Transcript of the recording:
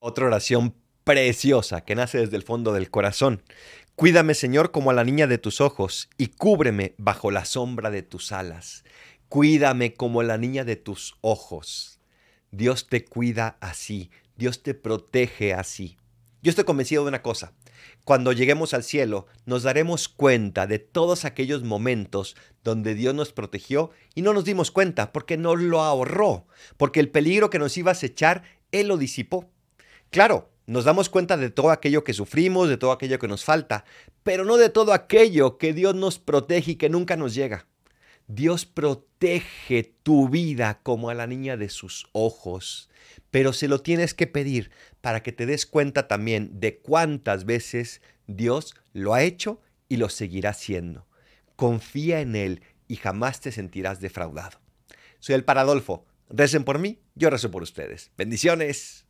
Otra oración preciosa que nace desde el fondo del corazón. Cuídame, Señor, como a la niña de tus ojos, y cúbreme bajo la sombra de tus alas. Cuídame como la niña de tus ojos. Dios te cuida así, Dios te protege así. Yo estoy convencido de una cosa. Cuando lleguemos al cielo, nos daremos cuenta de todos aquellos momentos donde Dios nos protegió y no nos dimos cuenta porque nos lo ahorró, porque el peligro que nos iba a acechar, Él lo disipó. Claro, nos damos cuenta de todo aquello que sufrimos, de todo aquello que nos falta, pero no de todo aquello que Dios nos protege y que nunca nos llega. Dios protege tu vida como a la niña de sus ojos, pero se lo tienes que pedir para que te des cuenta también de cuántas veces Dios lo ha hecho y lo seguirá haciendo. Confía en Él y jamás te sentirás defraudado. Soy el Paradolfo. Recen por mí, yo rezo por ustedes. Bendiciones.